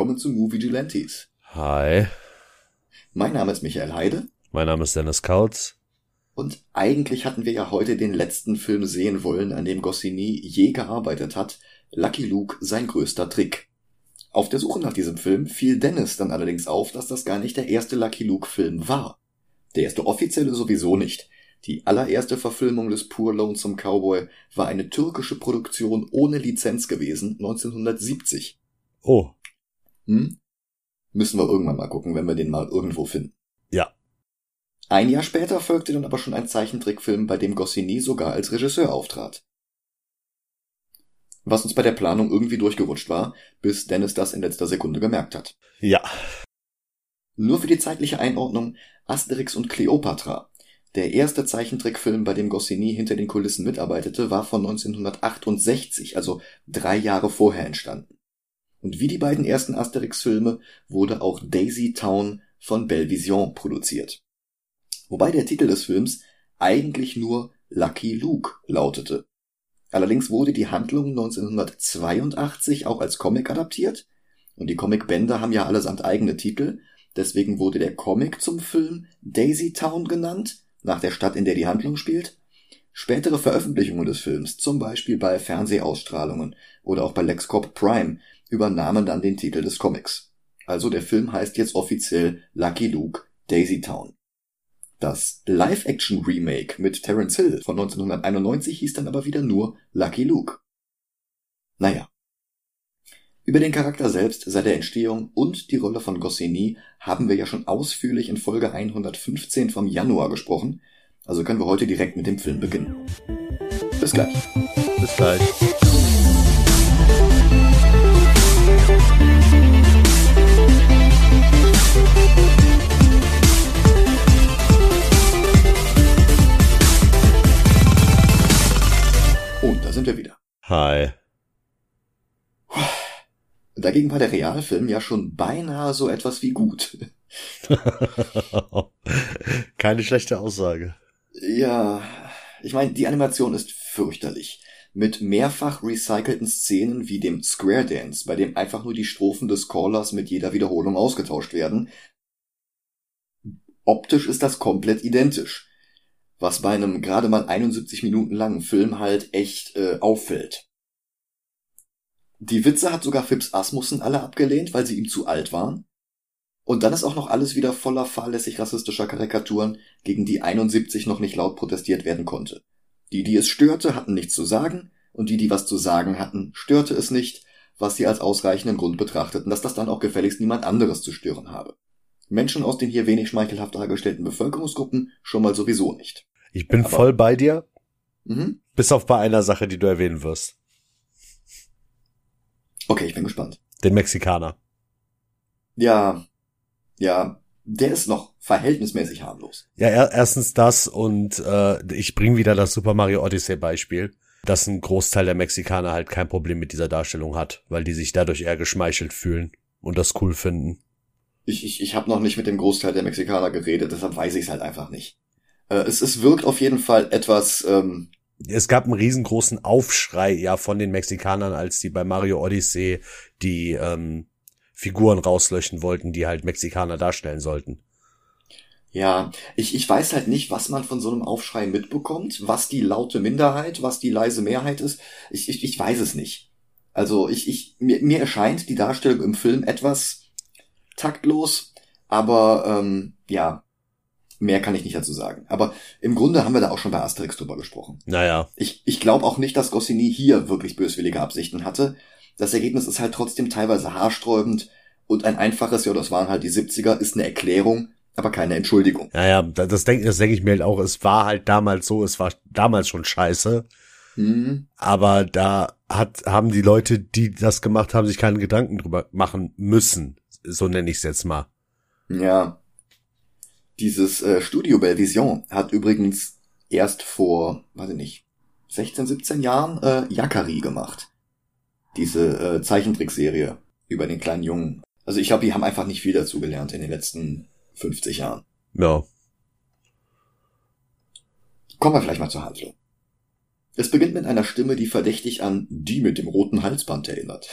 Willkommen zu Movie Gelantes. Hi, Mein Name ist Michael Heide mein Name ist Dennis Kautz. und eigentlich hatten wir ja heute den letzten Film sehen wollen, an dem Goscinny je gearbeitet hat, Lucky Luke sein größter Trick. Auf der Suche nach diesem Film fiel Dennis dann allerdings auf, dass das gar nicht der erste Lucky Luke Film war. Der erste offizielle sowieso nicht. Die allererste Verfilmung des Poor Lonesome Cowboy war eine türkische Produktion ohne Lizenz gewesen, 1970. Oh, Hm? Müssen wir irgendwann mal gucken, wenn wir den mal irgendwo finden. Ja. Ein Jahr später folgte dann aber schon ein Zeichentrickfilm, bei dem Goscinny sogar als Regisseur auftrat. Was uns bei der Planung irgendwie durchgerutscht war, bis Dennis das in letzter Sekunde gemerkt hat. ja. Nur für die zeitliche Einordnung Asterix und Cleopatra. Der erste Zeichentrickfilm, bei dem Goscinny hinter den Kulissen mitarbeitete, war von 1968, also drei Jahre vorher entstanden. Und wie die beiden ersten Asterix-Filme wurde auch Daisy Town von Belvision produziert. Wobei der Titel des Films eigentlich nur Lucky Luke lautete. Allerdings wurde die Handlung 1982 auch als Comic adaptiert und die Comicbände haben ja allesamt eigene Titel, deswegen wurde der Comic zum Film Daisy Town genannt, nach der Stadt, in der die Handlung spielt. Spätere Veröffentlichungen des Films, zum Beispiel bei Fernsehausstrahlungen oder auch bei LexCorp Prime, übernahmen dann den Titel des Comics. Also der Film heißt jetzt offiziell Lucky Luke Daisy Town. Das Live-Action-Remake mit Terence Hill von 1991 hieß dann aber wieder nur Lucky Luke. Naja. Über den Charakter selbst seit der Entstehung und die Rolle von Goscinny haben wir ja schon ausführlich in Folge 115 vom Januar gesprochen, also können wir heute direkt mit dem Film beginnen. Bis gleich. Bis gleich. Sind wir wieder. Hi. Dagegen war der Realfilm ja schon beinahe so etwas wie gut. Keine schlechte Aussage. Ja, ich meine, die Animation ist fürchterlich. Mit mehrfach recycelten Szenen wie dem Square Dance, bei dem einfach nur die Strophen des Callers mit jeder Wiederholung ausgetauscht werden. Optisch ist das komplett identisch. Was bei einem gerade mal 71 Minuten langen Film halt echt äh, auffällt. Die Witze hat sogar Phipps Asmussen alle abgelehnt, weil sie ihm zu alt waren. Und dann ist auch noch alles wieder voller fahrlässig rassistischer Karikaturen, gegen die 71 noch nicht laut protestiert werden konnte. Die, die es störte, hatten nichts zu sagen, und die, die was zu sagen hatten, störte es nicht, was sie als ausreichenden Grund betrachteten, dass das dann auch gefälligst niemand anderes zu stören habe. Menschen aus den hier wenig schmeichelhaft dargestellten Bevölkerungsgruppen schon mal sowieso nicht. Ich bin Aber- voll bei dir, Mhm. bis auf bei einer Sache, die du erwähnen wirst. Okay, ich bin gespannt. Den Mexikaner. Ja, ja, der ist noch verhältnismäßig harmlos. Ja, er, erstens das und äh, ich bring wieder das Super Mario Odyssey Beispiel, dass ein Großteil der Mexikaner halt kein Problem mit dieser Darstellung hat, weil die sich dadurch eher geschmeichelt fühlen und das cool finden. Ich, ich, ich habe noch nicht mit dem Großteil der Mexikaner geredet, deshalb weiß ich es halt einfach nicht. Äh, es, es wirkt auf jeden Fall etwas, ähm, Es gab einen riesengroßen Aufschrei ja von den Mexikanern, als die bei Mario Odyssey die ähm, Figuren rauslöschen wollten, die halt Mexikaner darstellen sollten. ja, ich, ich weiß halt nicht, was man von so einem Aufschrei mitbekommt, was die laute Minderheit, was die leise Mehrheit ist. Ich, ich, ich weiß es nicht. Also ich, ich, mir, mir erscheint die Darstellung im Film etwas taktlos, aber ähm, ja, mehr kann ich nicht dazu sagen. Aber im Grunde haben wir da auch schon bei Asterix drüber gesprochen. Naja, Ich, ich glaube auch nicht, dass Goscinny hier wirklich böswillige Absichten hatte. Das Ergebnis ist halt trotzdem teilweise haarsträubend und ein einfaches, ja, das waren halt die 70er, ist eine Erklärung, aber keine Entschuldigung. naja, da- das denke das denk ich mir halt auch, es war halt damals so, es war damals schon scheiße, Hm, aber da hat, haben die Leute, die das gemacht haben, sich keine Gedanken drüber machen müssen. So nenne ich es jetzt mal. ja. Dieses äh, Studio Belvision hat übrigens erst vor, weiß ich nicht, 16, 17 Jahren äh, Yakari gemacht. Diese äh, Zeichentrickserie über den kleinen Jungen. Also ich glaube, die haben einfach nicht viel dazu gelernt in den letzten 50 Jahren. Ja. Kommen wir vielleicht mal zur Handlung. Es beginnt mit einer Stimme, die verdächtig an die mit dem roten Halsband erinnert.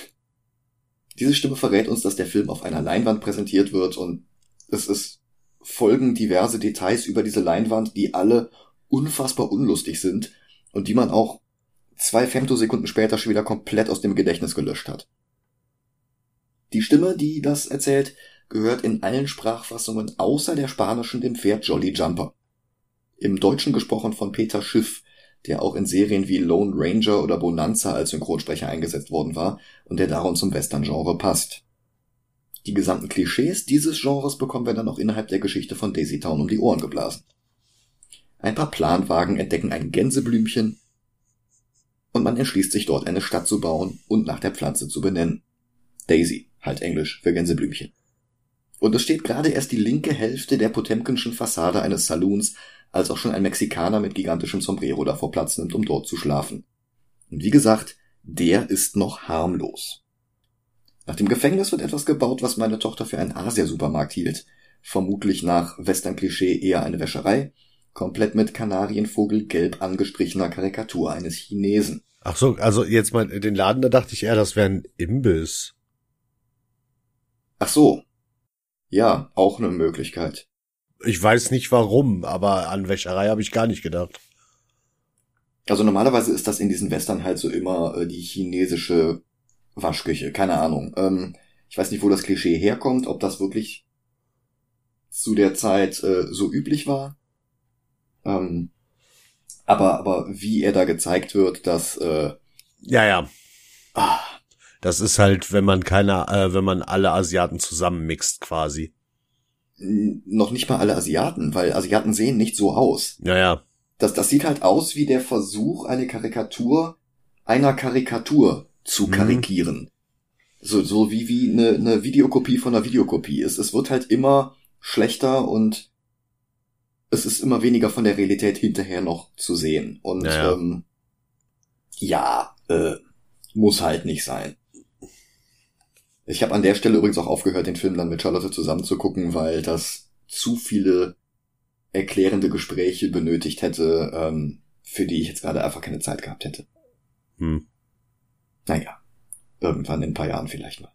Diese Stimme verrät uns, dass der Film auf einer Leinwand präsentiert wird und es ist folgen diverse Details über diese Leinwand, die alle unfassbar unlustig sind und die man auch zwei Femtosekunden später schon wieder komplett aus dem Gedächtnis gelöscht hat. Die Stimme, die das erzählt, gehört in allen Sprachfassungen außer der spanischen dem Pferd Jolly Jumper. Im Deutschen gesprochen von Peter Schiff, der auch in Serien wie Lone Ranger oder Bonanza als Synchronsprecher eingesetzt worden war und der darum zum Western-Genre passt. Die gesamten Klischees dieses Genres bekommen wir dann auch innerhalb der Geschichte von Daisy Town um die Ohren geblasen. Ein paar Planwagen entdecken ein Gänseblümchen und man entschließt sich dort eine Stadt zu bauen und nach der Pflanze zu benennen. Daisy, halt Englisch für Gänseblümchen. Und es steht gerade erst die linke Hälfte der Potemkinschen Fassade eines Saloons, als auch schon ein Mexikaner mit gigantischem Sombrero davor Platz nimmt, um dort zu schlafen. Und wie gesagt, der ist noch harmlos. Nach dem Gefängnis wird etwas gebaut, was meine Tochter für einen Asiasupermarkt hielt. Vermutlich nach Western-Klischee eher eine Wäscherei, komplett mit Kanarienvogel gelb angestrichener Karikatur eines Chinesen. Ach so, also jetzt mal den Laden, da dachte ich eher, das wäre ein Imbiss. Ach so, ja, auch eine Möglichkeit. Ich weiß nicht warum, aber an Wäscherei habe ich gar nicht gedacht. Also normalerweise ist das in diesen Western halt so immer äh, die chinesische Waschküche, keine Ahnung. Ähm, ich weiß nicht, wo das Klischee herkommt, ob das wirklich zu der Zeit äh, so üblich war. Ähm, aber, aber wie er da gezeigt wird, dass äh, ja, ja. Ah, das ist halt, wenn man keine, äh, wenn man alle Asiaten zusammenmixt quasi. Noch nicht mal alle Asiaten, weil Asiaten sehen nicht so aus. Ja, ja. Das, das sieht halt aus wie der Versuch, eine Karikatur einer Karikatur zu mhm. karikieren. Mhm. So, so wie, wie eine, eine Videokopie von einer Videokopie. Es, es wird halt immer schlechter und es ist immer weniger von der Realität hinterher noch zu sehen. Und ja, ja. Ähm, ja äh, muss halt nicht sein. Ich habe an der Stelle übrigens auch aufgehört, den Film dann mit Charlotte zusammen zu gucken, weil das zu viele erklärende Gespräche benötigt hätte, ähm, für die ich jetzt gerade einfach keine Zeit gehabt hätte. Hm. Naja, irgendwann in ein paar Jahren vielleicht mal.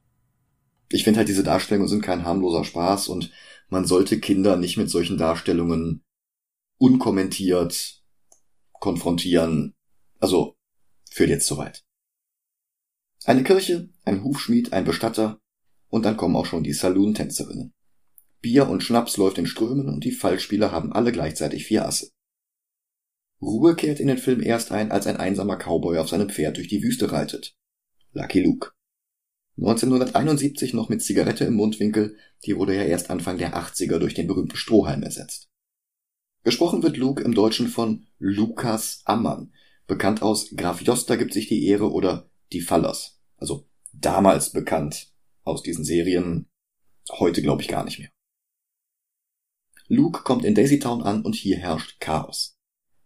Ich finde halt, diese Darstellungen sind kein harmloser Spaß und man sollte Kinder nicht mit solchen Darstellungen unkommentiert konfrontieren. Also, führt jetzt soweit. Eine Kirche, ein Hufschmied, ein Bestatter und dann kommen auch schon die Saloon-Tänzerinnen. Bier und Schnaps läuft in Strömen und die Fallspieler haben alle gleichzeitig vier Asse. Ruhe kehrt in den Film erst ein, als ein einsamer Cowboy auf seinem Pferd durch die Wüste reitet. Lucky Luke. 1971 noch mit Zigarette im Mundwinkel, die wurde ja erst Anfang der 80er durch den berühmten Strohhalm ersetzt. Gesprochen wird Luke im Deutschen von Lukas Ammann, bekannt aus Graf Joster gibt sich die Ehre oder die Fallers. Also damals bekannt aus diesen Serien, heute glaube ich gar nicht mehr. Luke kommt in Daisytown an und hier herrscht Chaos.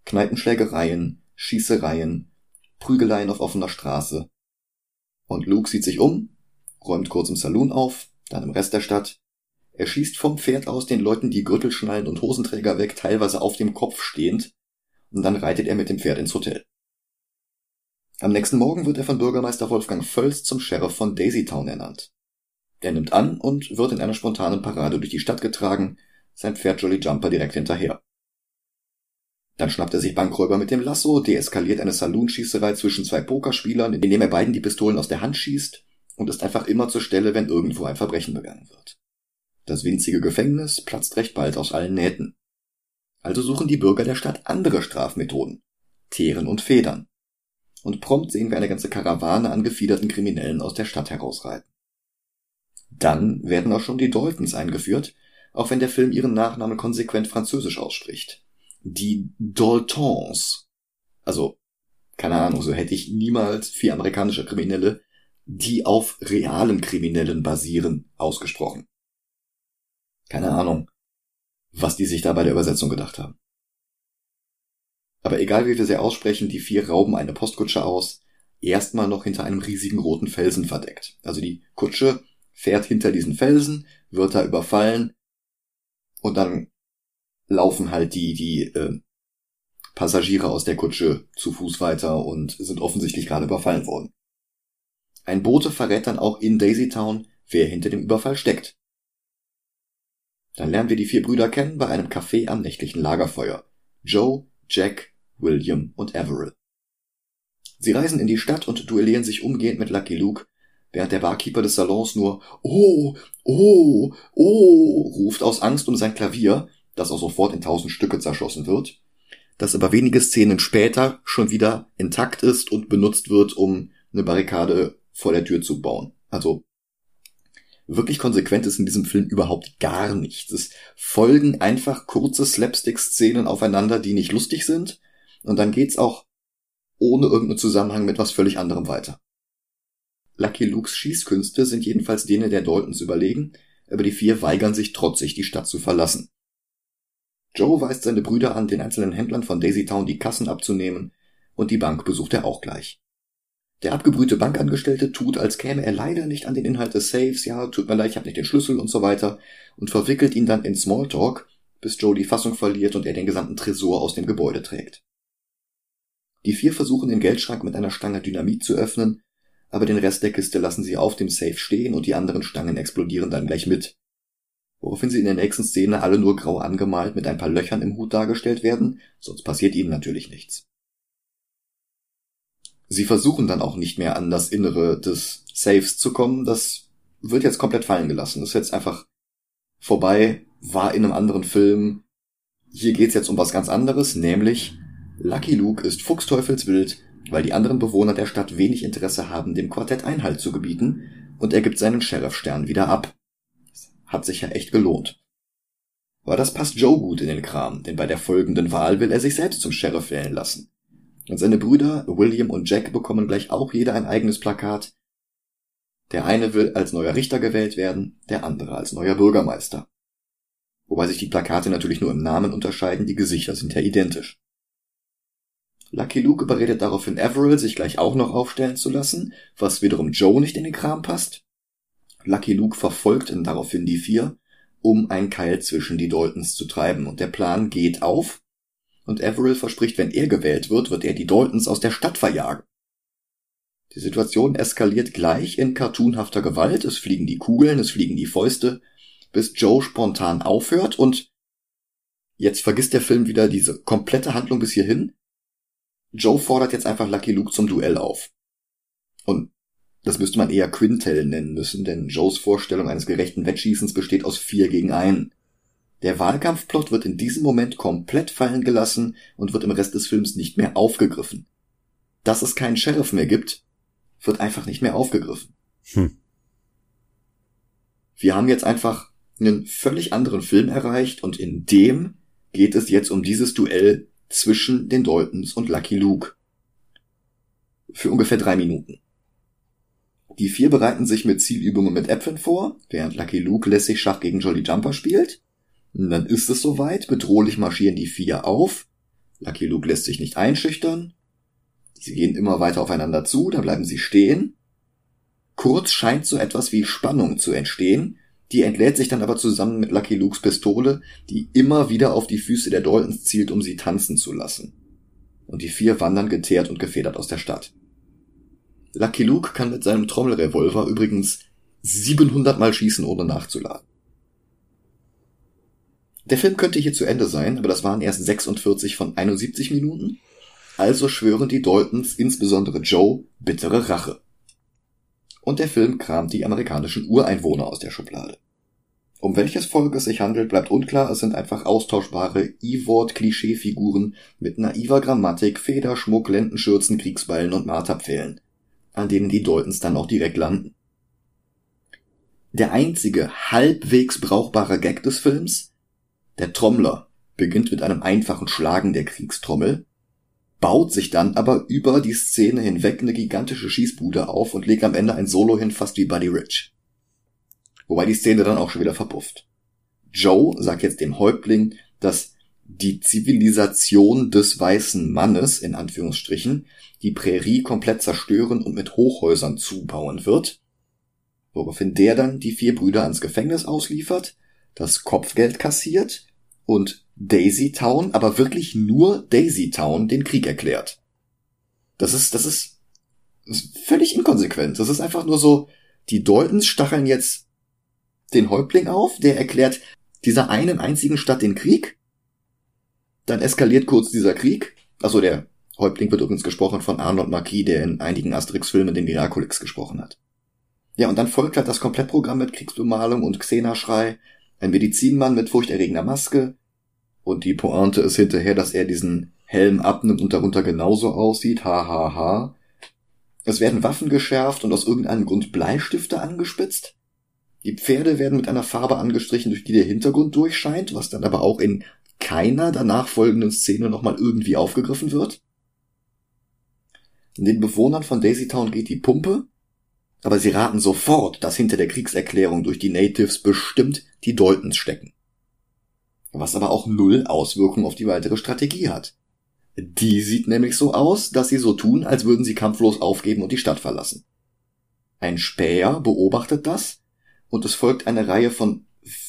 Kneipenschlägereien, Schießereien, Prügeleien auf offener Straße. Und Luke sieht sich um, räumt kurz im Saloon auf, dann im Rest der Stadt. Er schießt vom Pferd aus den Leuten die Gürtelschnallen und Hosenträger weg, teilweise auf dem Kopf stehend, und dann reitet er mit dem Pferd ins Hotel. Am nächsten Morgen wird er von Bürgermeister Wolfgang Völz zum Sheriff von Daisytown ernannt. Er nimmt an und wird in einer spontanen Parade durch die Stadt getragen, sein Pferd Jolly Jumper direkt hinterher. Dann schnappt er sich Bankräuber mit dem Lasso, deeskaliert eine Saloonschießerei zwischen zwei Pokerspielern, indem er beiden die Pistolen aus der Hand schießt und ist einfach immer zur Stelle, wenn irgendwo ein Verbrechen begangen wird. Das winzige Gefängnis platzt recht bald aus allen Nähten. Also suchen die Bürger der Stadt andere Strafmethoden. Teeren und Federn und prompt sehen wir eine ganze Karawane an gefiederten Kriminellen aus der Stadt herausreiten. Dann werden auch schon die Daltons eingeführt, auch wenn der Film ihren Nachnamen konsequent französisch ausspricht. Die Daltons. Also, keine Ahnung, so hätte ich niemals vier amerikanische Kriminelle, die auf realen Kriminellen basieren, ausgesprochen. Keine Ahnung, was die sich da bei der Übersetzung gedacht haben. Aber egal wie wir sie aussprechen, die vier rauben eine Postkutsche aus, erstmal noch hinter einem riesigen roten Felsen verdeckt. Also die Kutsche fährt hinter diesen Felsen, wird da überfallen und dann laufen halt die, die äh, Passagiere aus der Kutsche zu Fuß weiter und sind offensichtlich gerade überfallen worden. Ein Bote verrät dann auch in Daisy Town, wer hinter dem Überfall steckt. Dann lernen wir die vier Brüder kennen bei einem Café am nächtlichen Lagerfeuer. Joe, Jack, William und Averill. Sie reisen in die Stadt und duellieren sich umgehend mit Lucky Luke, während der Barkeeper des Salons nur Oh, oh, oh ruft aus Angst um sein Klavier, das auch sofort in tausend Stücke zerschossen wird, das aber wenige Szenen später schon wieder intakt ist und benutzt wird, um eine Barrikade vor der Tür zu bauen. Also wirklich konsequent ist in diesem Film überhaupt gar nichts. Es folgen einfach kurze Slapstick-Szenen aufeinander, die nicht lustig sind, und dann geht's auch ohne irgendeinen Zusammenhang mit was völlig anderem weiter. Lucky Lukes Schießkünste sind jedenfalls denen der Daltons überlegen, aber die vier weigern sich trotzig, die Stadt zu verlassen. Joe weist seine Brüder an, den einzelnen Händlern von Daisy Town die Kassen abzunehmen, und die Bank besucht er auch gleich. Der abgebrühte Bankangestellte tut, als käme er leider nicht an den Inhalt des Safes, ja, tut mir leid, ich habe nicht den Schlüssel und so weiter, und verwickelt ihn dann in Smalltalk, bis Joe die Fassung verliert und er den gesamten Tresor aus dem Gebäude trägt. Die vier versuchen den Geldschrank mit einer Stange Dynamit zu öffnen, aber den Rest der Kiste lassen sie auf dem Safe stehen und die anderen Stangen explodieren dann gleich mit. Woraufhin sie in der nächsten Szene alle nur grau angemalt mit ein paar Löchern im Hut dargestellt werden, sonst passiert ihnen natürlich nichts. Sie versuchen dann auch nicht mehr an das Innere des Safes zu kommen. Das wird jetzt komplett fallen gelassen. Das ist jetzt einfach vorbei, war in einem anderen Film. Hier geht's jetzt um was ganz anderes, nämlich Lucky Luke ist fuchsteufelswild, weil die anderen Bewohner der Stadt wenig Interesse haben, dem Quartett Einhalt zu gebieten, und er gibt seinen Sheriffstern wieder ab. Hat sich ja echt gelohnt. Aber das passt Joe gut in den Kram, denn bei der folgenden Wahl will er sich selbst zum Sheriff wählen lassen. Und seine Brüder William und Jack bekommen gleich auch jeder ein eigenes Plakat. Der eine will als neuer Richter gewählt werden, der andere als neuer Bürgermeister. Wobei sich die Plakate natürlich nur im Namen unterscheiden, die Gesichter sind ja identisch. Lucky Luke überredet daraufhin Averill, sich gleich auch noch aufstellen zu lassen, was wiederum Joe nicht in den Kram passt. Lucky Luke verfolgt ihn daraufhin die vier, um ein Keil zwischen die Daltons zu treiben, und der Plan geht auf, und Averill verspricht, wenn er gewählt wird, wird er die Daltons aus der Stadt verjagen. Die Situation eskaliert gleich in cartoonhafter Gewalt, es fliegen die Kugeln, es fliegen die Fäuste, bis Joe spontan aufhört und jetzt vergisst der Film wieder diese komplette Handlung bis hierhin. Joe fordert jetzt einfach Lucky Luke zum Duell auf. Und das müsste man eher Quintel nennen müssen, denn Joes Vorstellung eines gerechten Wettschießens besteht aus vier gegen einen. Der Wahlkampfplot wird in diesem Moment komplett fallen gelassen und wird im Rest des Films nicht mehr aufgegriffen. Dass es keinen Sheriff mehr gibt, wird einfach nicht mehr aufgegriffen. Hm. Wir haben jetzt einfach einen völlig anderen Film erreicht und in dem geht es jetzt um dieses Duell zwischen den Daltons und Lucky Luke. Für ungefähr drei Minuten. Die vier bereiten sich mit Zielübungen mit Äpfeln vor, während Lucky Luke lässig Schach gegen Jolly Jumper spielt. Und dann ist es soweit, bedrohlich marschieren die vier auf. Lucky Luke lässt sich nicht einschüchtern. Sie gehen immer weiter aufeinander zu, da bleiben sie stehen. Kurz scheint so etwas wie Spannung zu entstehen, die entlädt sich dann aber zusammen mit Lucky Lukes Pistole, die immer wieder auf die Füße der Daltons zielt, um sie tanzen zu lassen. Und die vier wandern geteert und gefedert aus der Stadt. Lucky Luke kann mit seinem Trommelrevolver übrigens 700 Mal schießen, ohne nachzuladen. Der Film könnte hier zu Ende sein, aber das waren erst 46 von 71 Minuten. Also schwören die Daltons, insbesondere Joe, bittere Rache. Und der Film kramt die amerikanischen Ureinwohner aus der Schublade. Um welches Volk es sich handelt, bleibt unklar, es sind einfach austauschbare E-Wort-Klischeefiguren mit naiver Grammatik, Federschmuck, Lendenschürzen, Kriegsbeilen und Marterpfählen, an denen die Daltons dann auch direkt landen. Der einzige halbwegs brauchbare Gag des Films der Trommler beginnt mit einem einfachen Schlagen der Kriegstrommel, baut sich dann aber über die Szene hinweg eine gigantische Schießbude auf und legt am Ende ein Solo hin, fast wie Buddy Rich. Wobei die Szene dann auch schon wieder verpufft. Joe sagt jetzt dem Häuptling, dass die Zivilisation des weißen Mannes, in Anführungsstrichen, die Prärie komplett zerstören und mit Hochhäusern zubauen wird, woraufhin der dann die vier Brüder ans Gefängnis ausliefert, das Kopfgeld kassiert und Daisy Town, aber wirklich nur Daisy Town den Krieg erklärt. Das ist, das ist ist völlig inkonsequent. Das ist einfach nur so, die Daltons stacheln jetzt den Häuptling auf, der erklärt dieser einen einzigen Stadt den Krieg. Dann eskaliert kurz dieser Krieg. Also der Häuptling wird übrigens gesprochen von Arnold Marquis, der in einigen Asterix-Filmen den Miraculix gesprochen hat. Ja, und dann folgt halt das Komplettprogramm mit Kriegsbemalung und Xena-Schrei, ein Medizinmann mit furchterregender Maske, und die Pointe ist hinterher, dass er diesen Helm abnimmt und darunter genauso aussieht, ha ha ha. Es werden Waffen geschärft und aus irgendeinem Grund Bleistifte angespitzt. Die Pferde werden mit einer Farbe angestrichen, durch die der Hintergrund durchscheint, was dann aber auch in keiner danach folgenden Szene nochmal irgendwie aufgegriffen wird. Den Bewohnern von Daisy Town geht die Pumpe, aber sie raten sofort, dass hinter der Kriegserklärung durch die Natives bestimmt die Daltons stecken. Was aber auch null Auswirkungen auf die weitere Strategie hat. Die sieht nämlich so aus, dass sie so tun, als würden sie kampflos aufgeben und die Stadt verlassen. Ein Späher beobachtet das und es folgt eine Reihe von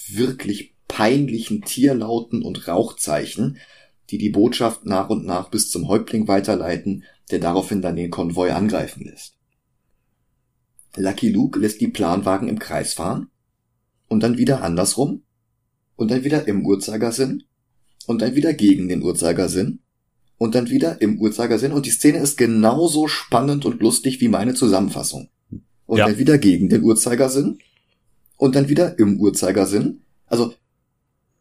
wirklich peinlichen Tierlauten und Rauchzeichen, die die Botschaft nach und nach bis zum Häuptling weiterleiten, der daraufhin dann den Konvoi angreifen lässt. Lucky Luke lässt die Planwagen im Kreis fahren und dann wieder andersrum und dann wieder im Uhrzeigersinn und dann wieder gegen den Uhrzeigersinn und dann wieder im Uhrzeigersinn und die Szene ist genauso spannend und lustig wie meine Zusammenfassung. Und ja. dann wieder gegen den Uhrzeigersinn und dann wieder im Uhrzeigersinn. Also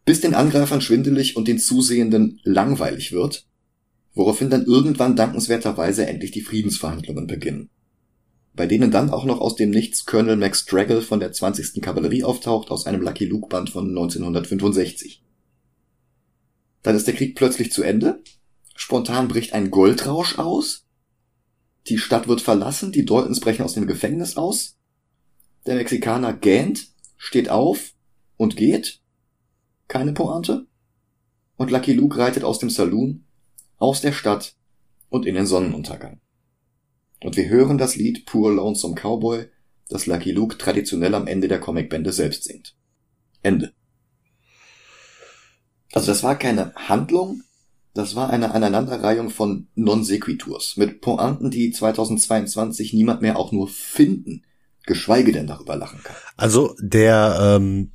bis den Angreifern schwindelig und den Zusehenden langweilig wird, woraufhin dann irgendwann dankenswerterweise endlich die Friedensverhandlungen beginnen. Bei denen dann auch noch aus dem Nichts Colonel Max Draggle von der 20. Kavallerie auftaucht aus einem Lucky Luke Band von 1965. Dann ist der Krieg plötzlich zu Ende. Spontan bricht ein Goldrausch aus. Die Stadt wird verlassen, die Daltons brechen aus dem Gefängnis aus. Der Mexikaner gähnt, steht auf und geht keine Pointe. Und Lucky Luke reitet aus dem Saloon, aus der Stadt und in den Sonnenuntergang. Und wir hören das Lied Poor Lonesome Cowboy, das Lucky Luke traditionell am Ende der Comicbände selbst singt. Ende. Also das war keine Handlung, das war eine Aneinanderreihung von Non-Sequiturs mit Pointen, die 2022 niemand mehr auch nur finden, geschweige denn darüber lachen kann. Also der ähm,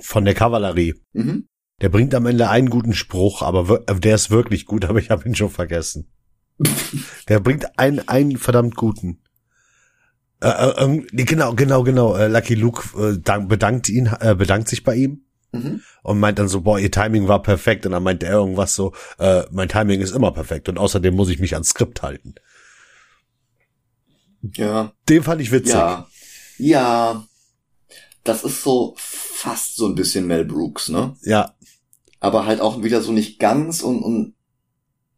von der Kavallerie. Mhm. Der bringt am Ende einen guten Spruch, aber der ist wirklich gut, aber ich habe ihn schon vergessen. der bringt einen, einen verdammt guten. Äh, äh, ähm, genau, genau, genau. Äh, Lucky Luke äh, dank, bedankt ihn, äh, bedankt sich bei ihm mhm. und meint dann so, boah, ihr Timing war perfekt. Und dann meint er irgendwas so, äh, mein Timing ist immer perfekt und außerdem muss ich mich ans Skript halten. Ja. Den fand ich witzig. Ja. Ja. Das ist so fast so ein bisschen Mel Brooks, ne? Ja. Aber halt auch wieder so nicht ganz und, und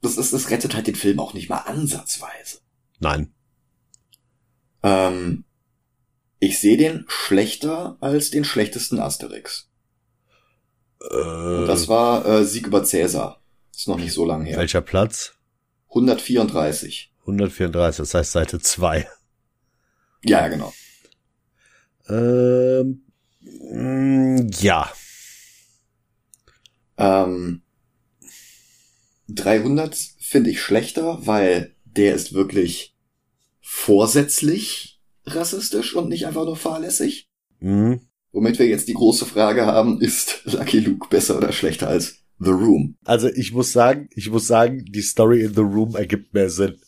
das ist, das rettet halt den Film auch nicht mal ansatzweise. Nein. Ähm, ich sehe den schlechter als den schlechtesten Asterix. Äh, das war äh, Sieg über Cäsar. Ist noch nicht so lange her. Welcher Platz? 134. 134, das heißt Seite 2. Ja, genau. Ähm, ja. Ähm, 300 finde ich schlechter, weil der ist wirklich vorsätzlich rassistisch und nicht einfach nur fahrlässig. Mhm. Womit wir jetzt die große Frage haben, ist Lucky Luke besser oder schlechter als The Room? Also ich muss sagen, ich muss sagen, die Story in The Room ergibt mehr Sinn.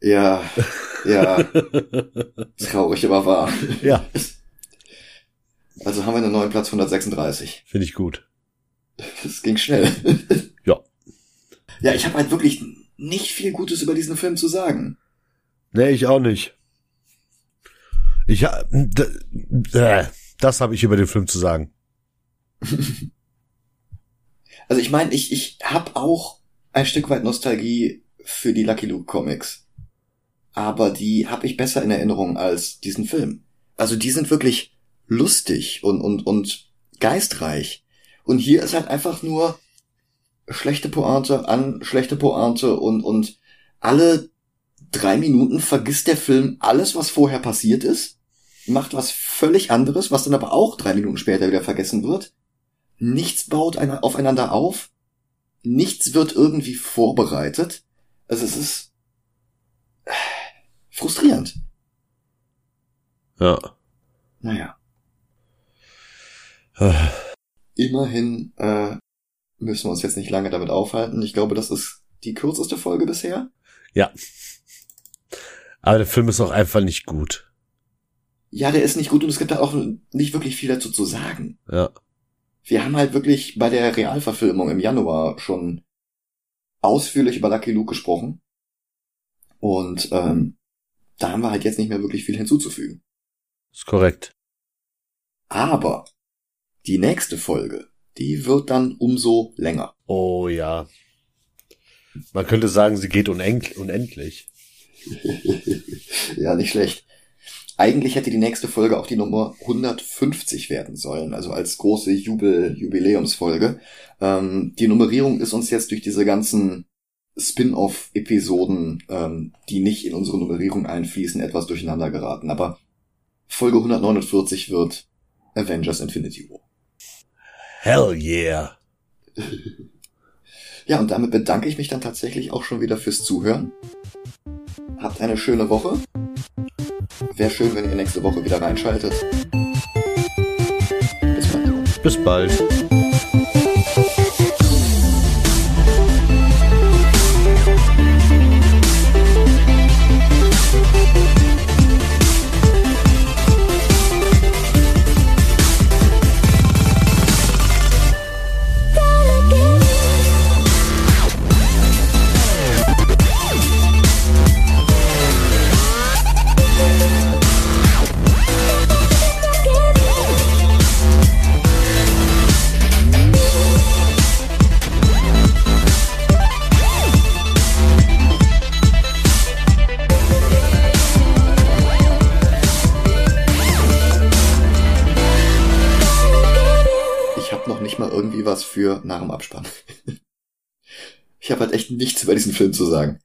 Ja, ja. Traurig, aber wahr. Ja. Also haben wir einen neuen Platz 136. Finde ich gut. Das ging schnell. Ja. Ja, ich habe halt wirklich nicht viel Gutes über diesen Film zu sagen. Nee, ich auch nicht. Ich äh, das habe ich über den Film zu sagen. Also ich meine, ich ich habe auch ein Stück weit Nostalgie für die Lucky Luke Comics. Aber die habe ich besser in Erinnerung als diesen Film. Also die sind wirklich lustig und und und geistreich. Und hier ist halt einfach nur schlechte Pointe an schlechte Pointe und, und alle drei Minuten vergisst der Film alles, was vorher passiert ist, macht was völlig anderes, was dann aber auch drei Minuten später wieder vergessen wird. Nichts baut aufeinander auf, nichts wird irgendwie vorbereitet. Also es ist frustrierend. Ja. Naja. Immerhin äh, müssen wir uns jetzt nicht lange damit aufhalten. Ich glaube, das ist die kürzeste Folge bisher. Ja. Aber der Film ist auch einfach nicht gut. Ja, der ist nicht gut und es gibt da auch nicht wirklich viel dazu zu sagen. Ja. Wir haben halt wirklich bei der Realverfilmung im Januar schon ausführlich über Lucky Luke gesprochen. Und ähm, da haben wir halt jetzt nicht mehr wirklich viel hinzuzufügen. Ist korrekt. Aber die nächste Folge, die wird dann umso länger. Oh ja. Man könnte sagen, sie geht unendlich. ja, nicht schlecht. Eigentlich hätte die nächste Folge auch die Nummer 150 werden sollen, also als große Jubel Jubiläumsfolge. Ähm, die Nummerierung ist uns jetzt durch diese ganzen Spin-off-Episoden, ähm, die nicht in unsere Nummerierung einfließen, etwas durcheinander geraten. Aber Folge 149 wird Avengers Infinity War. Hell yeah. ja, und damit bedanke ich mich dann tatsächlich auch schon wieder fürs Zuhören. Habt eine schöne Woche. Wäre schön, wenn ihr nächste Woche wieder reinschaltet. Bis bald. Bis bald. Für nach dem Abspann. ich habe halt echt nichts über diesen Film zu sagen.